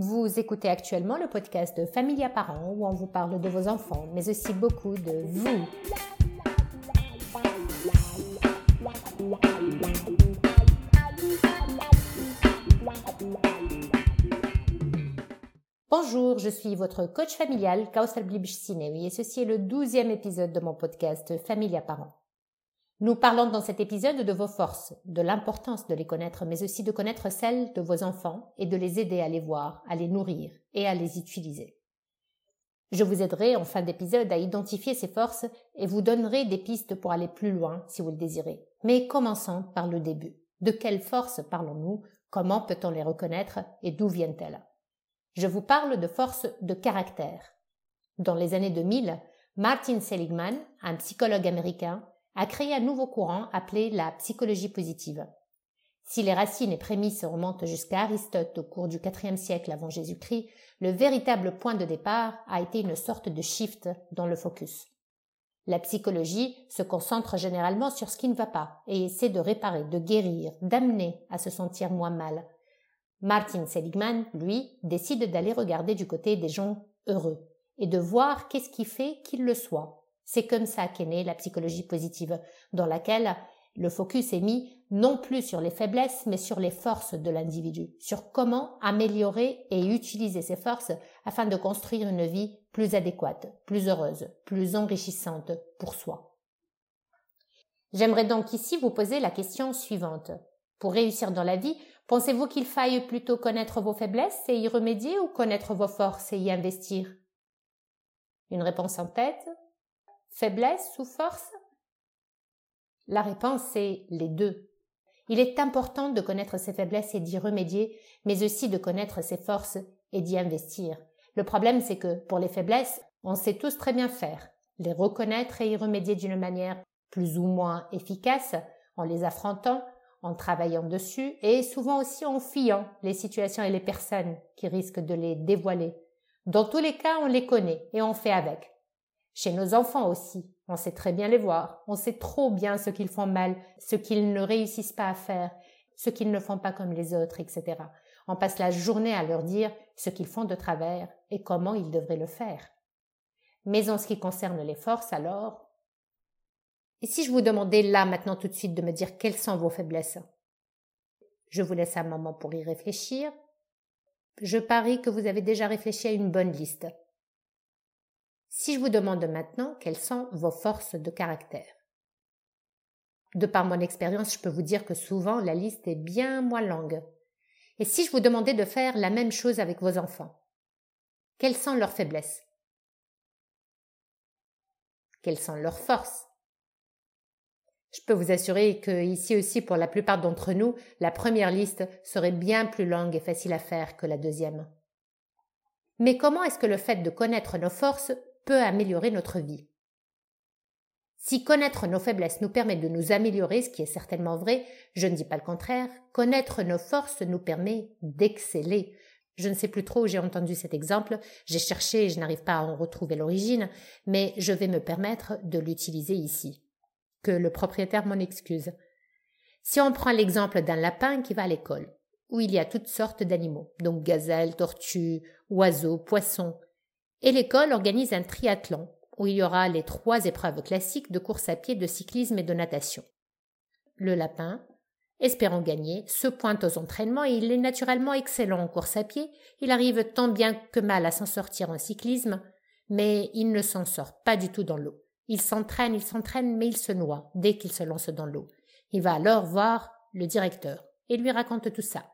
Vous écoutez actuellement le podcast de Familia Parents où on vous parle de vos enfants, mais aussi beaucoup de vous. Bonjour, je suis votre coach familial, Kausal Blibch-Sinewi, et ceci est le douzième épisode de mon podcast Familia Parents. Nous parlons dans cet épisode de vos forces, de l'importance de les connaître, mais aussi de connaître celles de vos enfants et de les aider à les voir, à les nourrir et à les utiliser. Je vous aiderai en fin d'épisode à identifier ces forces et vous donnerai des pistes pour aller plus loin si vous le désirez. Mais commençons par le début. De quelles forces parlons-nous? Comment peut-on les reconnaître? Et d'où viennent-elles? Je vous parle de forces de caractère. Dans les années 2000, Martin Seligman, un psychologue américain, a créé un nouveau courant appelé la psychologie positive. Si les racines et prémices remontent jusqu'à Aristote au cours du IVe siècle avant Jésus-Christ, le véritable point de départ a été une sorte de shift dans le focus. La psychologie se concentre généralement sur ce qui ne va pas et essaie de réparer, de guérir, d'amener à se sentir moins mal. Martin Seligman, lui, décide d'aller regarder du côté des gens heureux et de voir qu'est-ce qui fait qu'ils le soient c'est comme ça qu'est née la psychologie positive, dans laquelle le focus est mis non plus sur les faiblesses, mais sur les forces de l'individu, sur comment améliorer et utiliser ses forces afin de construire une vie plus adéquate, plus heureuse, plus enrichissante pour soi. J'aimerais donc ici vous poser la question suivante. Pour réussir dans la vie, pensez-vous qu'il faille plutôt connaître vos faiblesses et y remédier ou connaître vos forces et y investir? Une réponse en tête Faiblesse ou force La réponse est les deux. Il est important de connaître ses faiblesses et d'y remédier, mais aussi de connaître ses forces et d'y investir. Le problème, c'est que pour les faiblesses, on sait tous très bien faire. Les reconnaître et y remédier d'une manière plus ou moins efficace, en les affrontant, en travaillant dessus, et souvent aussi en fuyant les situations et les personnes qui risquent de les dévoiler. Dans tous les cas, on les connaît et on fait avec. Chez nos enfants aussi, on sait très bien les voir, on sait trop bien ce qu'ils font mal, ce qu'ils ne réussissent pas à faire, ce qu'ils ne font pas comme les autres, etc. On passe la journée à leur dire ce qu'ils font de travers et comment ils devraient le faire. Mais en ce qui concerne les forces, alors, et si je vous demandais là maintenant tout de suite de me dire quelles sont vos faiblesses? Je vous laisse un moment pour y réfléchir. Je parie que vous avez déjà réfléchi à une bonne liste. Si je vous demande maintenant quelles sont vos forces de caractère. De par mon expérience, je peux vous dire que souvent la liste est bien moins longue. Et si je vous demandais de faire la même chose avec vos enfants, quelles sont leurs faiblesses? Quelles sont leurs forces? Je peux vous assurer que ici aussi, pour la plupart d'entre nous, la première liste serait bien plus longue et facile à faire que la deuxième. Mais comment est-ce que le fait de connaître nos forces peut améliorer notre vie. Si connaître nos faiblesses nous permet de nous améliorer, ce qui est certainement vrai, je ne dis pas le contraire, connaître nos forces nous permet d'exceller. Je ne sais plus trop où j'ai entendu cet exemple, j'ai cherché et je n'arrive pas à en retrouver l'origine, mais je vais me permettre de l'utiliser ici. Que le propriétaire m'en excuse. Si on prend l'exemple d'un lapin qui va à l'école, où il y a toutes sortes d'animaux, donc gazelles, tortues, oiseaux, poissons, et l'école organise un triathlon où il y aura les trois épreuves classiques de course à pied, de cyclisme et de natation. Le lapin, espérant gagner, se pointe aux entraînements et il est naturellement excellent en course à pied. Il arrive tant bien que mal à s'en sortir en cyclisme, mais il ne s'en sort pas du tout dans l'eau. Il s'entraîne, il s'entraîne, mais il se noie dès qu'il se lance dans l'eau. Il va alors voir le directeur et lui raconte tout ça.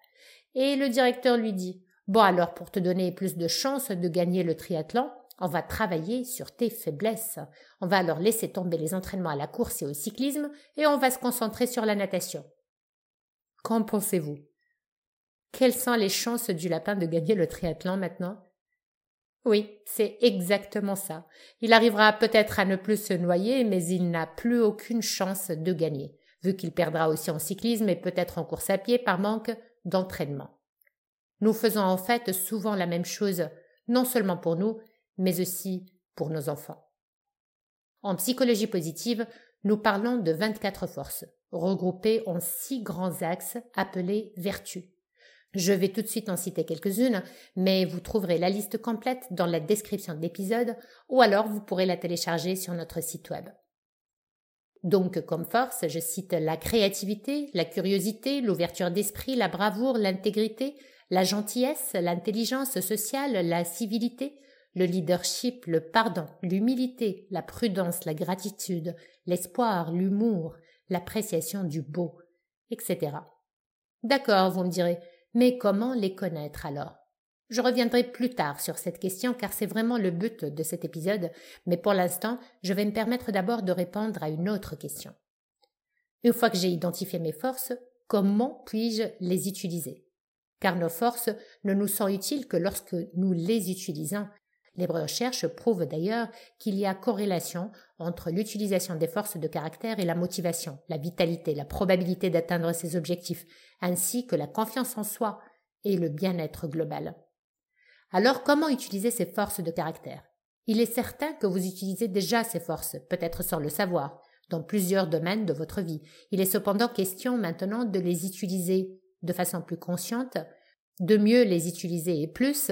Et le directeur lui dit Bon alors, pour te donner plus de chances de gagner le triathlon, on va travailler sur tes faiblesses. On va alors laisser tomber les entraînements à la course et au cyclisme et on va se concentrer sur la natation. Qu'en pensez-vous? Quelles sont les chances du lapin de gagner le triathlon maintenant? Oui, c'est exactement ça. Il arrivera peut-être à ne plus se noyer, mais il n'a plus aucune chance de gagner, vu qu'il perdra aussi en cyclisme et peut-être en course à pied par manque d'entraînement. Nous faisons en fait souvent la même chose, non seulement pour nous, mais aussi pour nos enfants. En psychologie positive, nous parlons de 24 forces, regroupées en six grands axes appelés vertus. Je vais tout de suite en citer quelques-unes, mais vous trouverez la liste complète dans la description de l'épisode ou alors vous pourrez la télécharger sur notre site web. Donc, comme force, je cite la créativité, la curiosité, l'ouverture d'esprit, la bravoure, l'intégrité, la gentillesse, l'intelligence sociale, la civilité, le leadership, le pardon, l'humilité, la prudence, la gratitude, l'espoir, l'humour, l'appréciation du beau, etc. D'accord, vous me direz, mais comment les connaître alors? Je reviendrai plus tard sur cette question car c'est vraiment le but de cet épisode, mais pour l'instant, je vais me permettre d'abord de répondre à une autre question. Une fois que j'ai identifié mes forces, comment puis-je les utiliser? Car nos forces ne nous sont utiles que lorsque nous les utilisons. Les recherches prouvent d'ailleurs qu'il y a corrélation entre l'utilisation des forces de caractère et la motivation, la vitalité, la probabilité d'atteindre ses objectifs, ainsi que la confiance en soi et le bien-être global. Alors comment utiliser ces forces de caractère? Il est certain que vous utilisez déjà ces forces, peut-être sans le savoir, dans plusieurs domaines de votre vie. Il est cependant question maintenant de les utiliser de façon plus consciente, de mieux les utiliser et plus,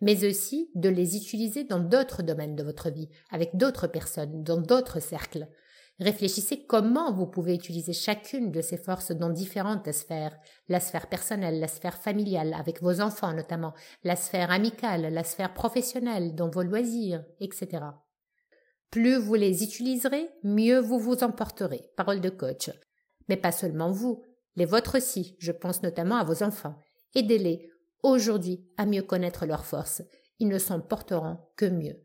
mais aussi de les utiliser dans d'autres domaines de votre vie, avec d'autres personnes, dans d'autres cercles. Réfléchissez comment vous pouvez utiliser chacune de ces forces dans différentes sphères, la sphère personnelle, la sphère familiale, avec vos enfants notamment, la sphère amicale, la sphère professionnelle, dans vos loisirs, etc. Plus vous les utiliserez, mieux vous vous emporterez. Parole de coach. Mais pas seulement vous, les vôtres aussi, je pense notamment à vos enfants. Aidez-les aujourd'hui à mieux connaître leurs forces. Ils ne s'en porteront que mieux.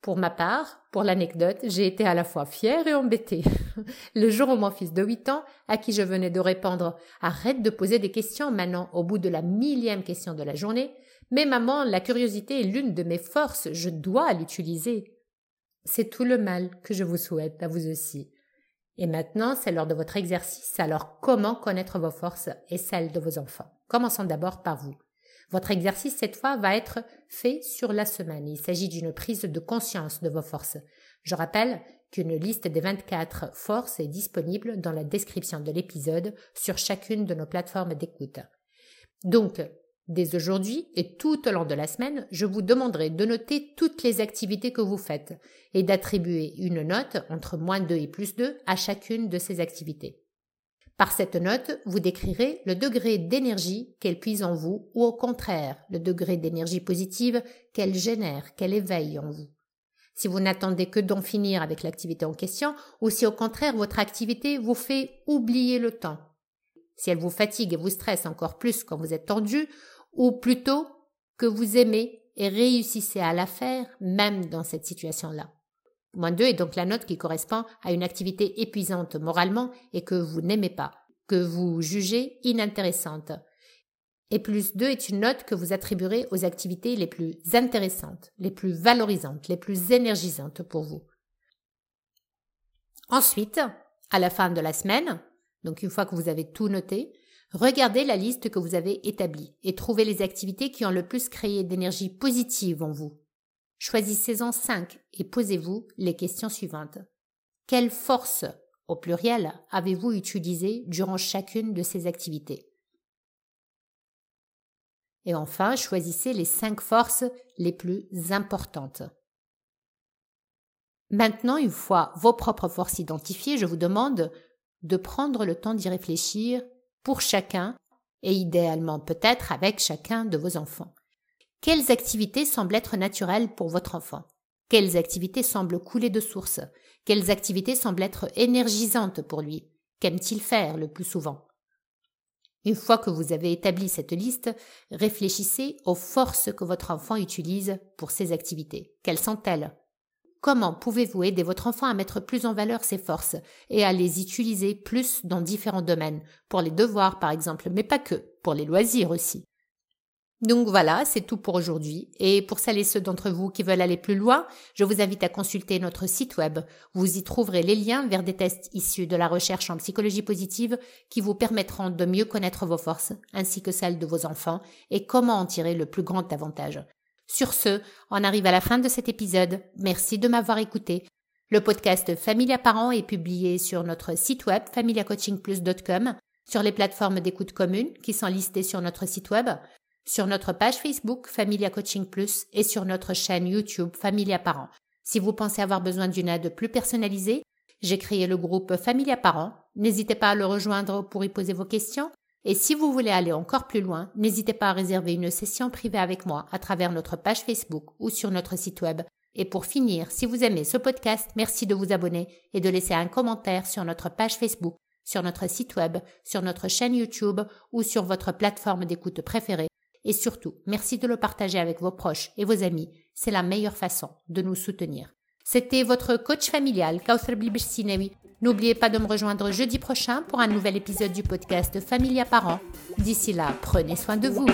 Pour ma part, pour l'anecdote, j'ai été à la fois fière et embêtée. Le jour où mon fils de 8 ans, à qui je venais de répondre Arrête de poser des questions maintenant au bout de la millième question de la journée, mais maman, la curiosité est l'une de mes forces, je dois l'utiliser. C'est tout le mal que je vous souhaite à vous aussi. Et maintenant, c'est l'heure de votre exercice, alors comment connaître vos forces et celles de vos enfants? Commençons d'abord par vous. Votre exercice cette fois va être fait sur la semaine. Il s'agit d'une prise de conscience de vos forces. Je rappelle qu'une liste des 24 forces est disponible dans la description de l'épisode sur chacune de nos plateformes d'écoute. Donc, dès aujourd'hui et tout au long de la semaine, je vous demanderai de noter toutes les activités que vous faites et d'attribuer une note entre moins 2 et plus 2 à chacune de ces activités. Par cette note, vous décrirez le degré d'énergie qu'elle puise en vous ou au contraire le degré d'énergie positive qu'elle génère, qu'elle éveille en vous. Si vous n'attendez que d'en finir avec l'activité en question ou si au contraire votre activité vous fait oublier le temps. Si elle vous fatigue et vous stresse encore plus quand vous êtes tendu ou plutôt que vous aimez et réussissez à la faire même dans cette situation-là. Moins 2 est donc la note qui correspond à une activité épuisante moralement et que vous n'aimez pas, que vous jugez inintéressante. Et plus 2 est une note que vous attribuerez aux activités les plus intéressantes, les plus valorisantes, les plus énergisantes pour vous. Ensuite, à la fin de la semaine, donc une fois que vous avez tout noté, regardez la liste que vous avez établie et trouvez les activités qui ont le plus créé d'énergie positive en vous. Choisissez-en cinq et posez-vous les questions suivantes. Quelle force, au pluriel, avez-vous utilisé durant chacune de ces activités? Et enfin, choisissez les cinq forces les plus importantes. Maintenant, une fois vos propres forces identifiées, je vous demande de prendre le temps d'y réfléchir pour chacun et idéalement peut-être avec chacun de vos enfants. Quelles activités semblent être naturelles pour votre enfant? Quelles activités semblent couler de source? Quelles activités semblent être énergisantes pour lui? Qu'aime-t-il faire le plus souvent? Une fois que vous avez établi cette liste, réfléchissez aux forces que votre enfant utilise pour ces activités. Quelles sont-elles? Comment pouvez-vous aider votre enfant à mettre plus en valeur ses forces et à les utiliser plus dans différents domaines, pour les devoirs par exemple, mais pas que, pour les loisirs aussi donc voilà, c'est tout pour aujourd'hui. Et pour celles et ceux d'entre vous qui veulent aller plus loin, je vous invite à consulter notre site web. Vous y trouverez les liens vers des tests issus de la recherche en psychologie positive qui vous permettront de mieux connaître vos forces ainsi que celles de vos enfants et comment en tirer le plus grand avantage. Sur ce, on arrive à la fin de cet épisode. Merci de m'avoir écouté. Le podcast Familia Parents est publié sur notre site web familiacoachingplus.com sur les plateformes d'écoute communes qui sont listées sur notre site web, sur notre page Facebook Familia Coaching Plus et sur notre chaîne YouTube Familia Parents. Si vous pensez avoir besoin d'une aide plus personnalisée, j'ai créé le groupe Familia Parents. N'hésitez pas à le rejoindre pour y poser vos questions. Et si vous voulez aller encore plus loin, n'hésitez pas à réserver une session privée avec moi à travers notre page Facebook ou sur notre site web. Et pour finir, si vous aimez ce podcast, merci de vous abonner et de laisser un commentaire sur notre page Facebook, sur notre site web, sur notre chaîne YouTube ou sur votre plateforme d'écoute préférée et surtout, merci de le partager avec vos proches et vos amis. C'est la meilleure façon de nous soutenir. C'était votre coach familial, Kauthar Sinewi. N'oubliez pas de me rejoindre jeudi prochain pour un nouvel épisode du podcast Familia Parents. D'ici là, prenez soin de vous.